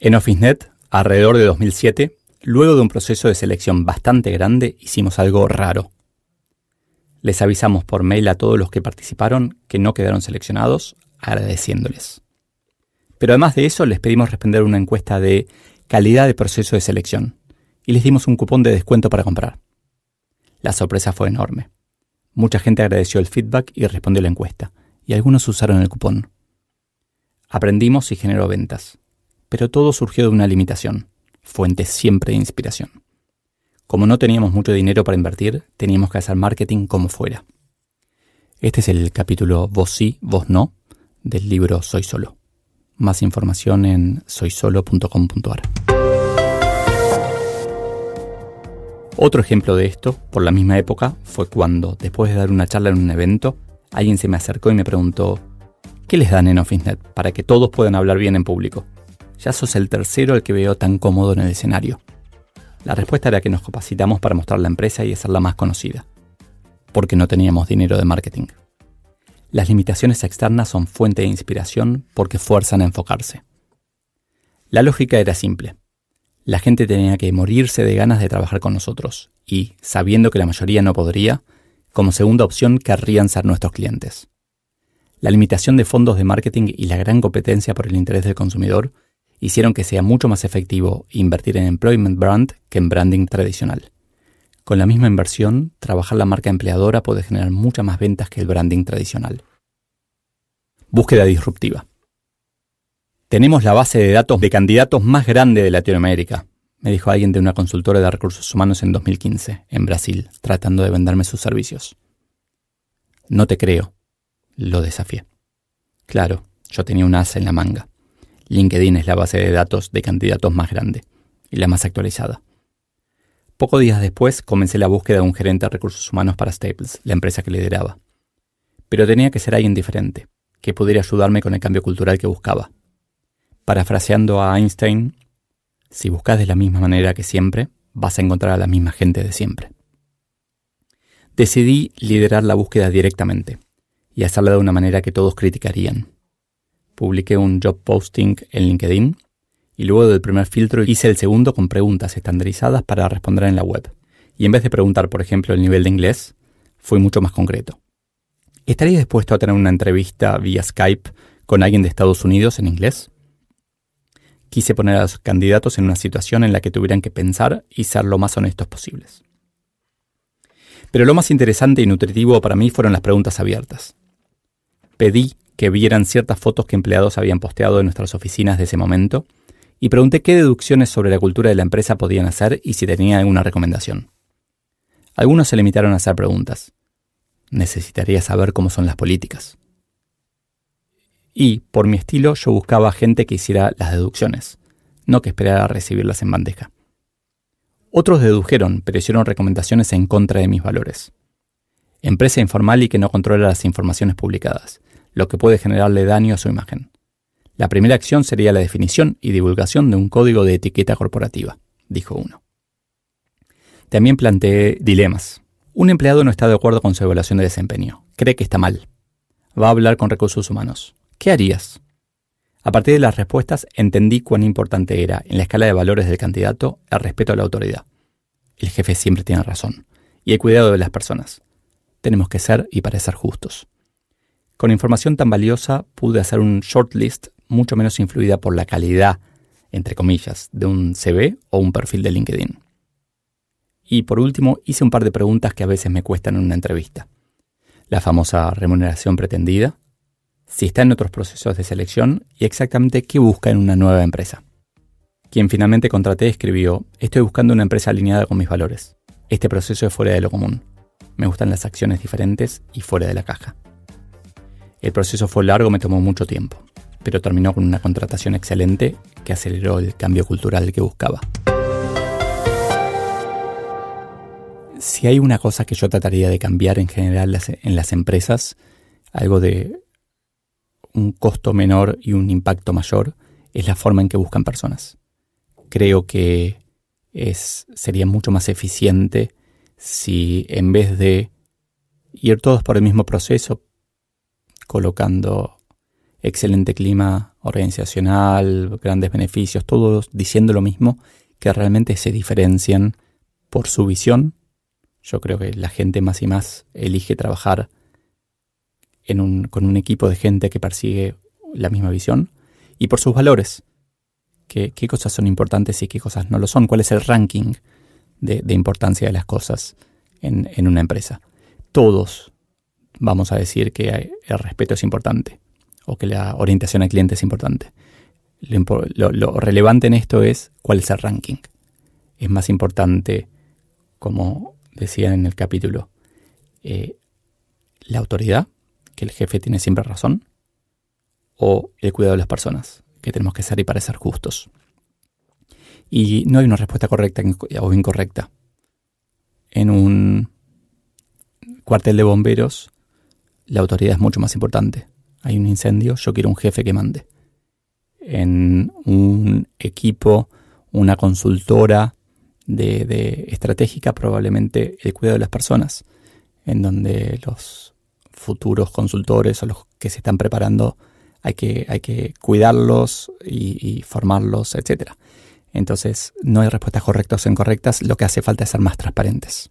En OfficeNet, alrededor de 2007, luego de un proceso de selección bastante grande, hicimos algo raro. Les avisamos por mail a todos los que participaron que no quedaron seleccionados, agradeciéndoles. Pero además de eso, les pedimos responder una encuesta de calidad de proceso de selección y les dimos un cupón de descuento para comprar. La sorpresa fue enorme. Mucha gente agradeció el feedback y respondió la encuesta, y algunos usaron el cupón. Aprendimos y generó ventas, pero todo surgió de una limitación, fuente siempre de inspiración. Como no teníamos mucho dinero para invertir, teníamos que hacer marketing como fuera. Este es el capítulo Vos sí, vos no del libro Soy Solo. Más información en soysolo.com.ar. Otro ejemplo de esto, por la misma época, fue cuando, después de dar una charla en un evento, alguien se me acercó y me preguntó, ¿qué les dan en OfficeNet para que todos puedan hablar bien en público? Ya sos el tercero el que veo tan cómodo en el escenario. La respuesta era que nos capacitamos para mostrar la empresa y hacerla más conocida, porque no teníamos dinero de marketing. Las limitaciones externas son fuente de inspiración porque fuerzan a enfocarse. La lógica era simple la gente tenía que morirse de ganas de trabajar con nosotros y, sabiendo que la mayoría no podría, como segunda opción querrían ser nuestros clientes. La limitación de fondos de marketing y la gran competencia por el interés del consumidor hicieron que sea mucho más efectivo invertir en employment brand que en branding tradicional. Con la misma inversión, trabajar la marca empleadora puede generar muchas más ventas que el branding tradicional. Búsqueda disruptiva. Tenemos la base de datos de candidatos más grande de Latinoamérica, me dijo alguien de una consultora de recursos humanos en 2015, en Brasil, tratando de venderme sus servicios. No te creo, lo desafié. Claro, yo tenía un as en la manga. LinkedIn es la base de datos de candidatos más grande y la más actualizada. Pocos días después comencé la búsqueda de un gerente de recursos humanos para Staples, la empresa que lideraba. Pero tenía que ser alguien diferente, que pudiera ayudarme con el cambio cultural que buscaba. Parafraseando a Einstein, si buscas de la misma manera que siempre, vas a encontrar a la misma gente de siempre. Decidí liderar la búsqueda directamente y hacerla de una manera que todos criticarían. Publiqué un job posting en LinkedIn y luego del primer filtro hice el segundo con preguntas estandarizadas para responder en la web. Y en vez de preguntar, por ejemplo, el nivel de inglés, fui mucho más concreto. ¿Estaría dispuesto a tener una entrevista vía Skype con alguien de Estados Unidos en inglés? Quise poner a los candidatos en una situación en la que tuvieran que pensar y ser lo más honestos posibles. Pero lo más interesante y nutritivo para mí fueron las preguntas abiertas. Pedí que vieran ciertas fotos que empleados habían posteado en nuestras oficinas de ese momento y pregunté qué deducciones sobre la cultura de la empresa podían hacer y si tenían alguna recomendación. Algunos se limitaron a hacer preguntas. Necesitaría saber cómo son las políticas y, por mi estilo, yo buscaba gente que hiciera las deducciones, no que esperara recibirlas en bandeja. Otros dedujeron, pero hicieron recomendaciones en contra de mis valores. Empresa informal y que no controla las informaciones publicadas, lo que puede generarle daño a su imagen. La primera acción sería la definición y divulgación de un código de etiqueta corporativa, dijo uno. También planteé dilemas. Un empleado no está de acuerdo con su evaluación de desempeño, cree que está mal. Va a hablar con recursos humanos. ¿Qué harías? A partir de las respuestas entendí cuán importante era, en la escala de valores del candidato, el respeto a la autoridad. El jefe siempre tiene razón, y el cuidado de las personas. Tenemos que ser y parecer justos. Con información tan valiosa pude hacer un shortlist mucho menos influida por la calidad, entre comillas, de un CV o un perfil de LinkedIn. Y por último, hice un par de preguntas que a veces me cuestan en una entrevista. La famosa remuneración pretendida, si está en otros procesos de selección y exactamente qué busca en una nueva empresa. Quien finalmente contraté escribió, estoy buscando una empresa alineada con mis valores. Este proceso es fuera de lo común. Me gustan las acciones diferentes y fuera de la caja. El proceso fue largo, me tomó mucho tiempo. pero terminó con una contratación excelente que aceleró el cambio cultural que buscaba. Si hay una cosa que yo trataría de cambiar en general en las empresas, algo de un costo menor y un impacto mayor, es la forma en que buscan personas. Creo que es, sería mucho más eficiente si en vez de ir todos por el mismo proceso, colocando excelente clima organizacional, grandes beneficios, todos diciendo lo mismo, que realmente se diferencian por su visión. Yo creo que la gente más y más elige trabajar con un equipo de gente que persigue la misma visión y por sus valores. ¿Qué, cosas son importantes y qué cosas no lo son? ¿Cuál es el ranking de, importancia de las cosas en, en una empresa? Todos vamos a decir que el respeto es importante o que la orientación al cliente es importante. Lo, relevante en esto es cuál es el ranking. Es más importante, como decía en el capítulo, eh, la autoridad, que el jefe tiene siempre razón, o el cuidado de las personas, que tenemos que ser y parecer justos. Y no hay una respuesta correcta o incorrecta. En un cuartel de bomberos, la autoridad es mucho más importante hay un incendio, yo quiero un jefe que mande. En un equipo, una consultora de, estratégica, probablemente el cuidado de las personas, en donde los futuros consultores o los que se están preparando hay que, hay que cuidarlos y, y formarlos, etc. Entonces, no hay respuestas correctas o incorrectas, lo que hace falta es ser más transparentes.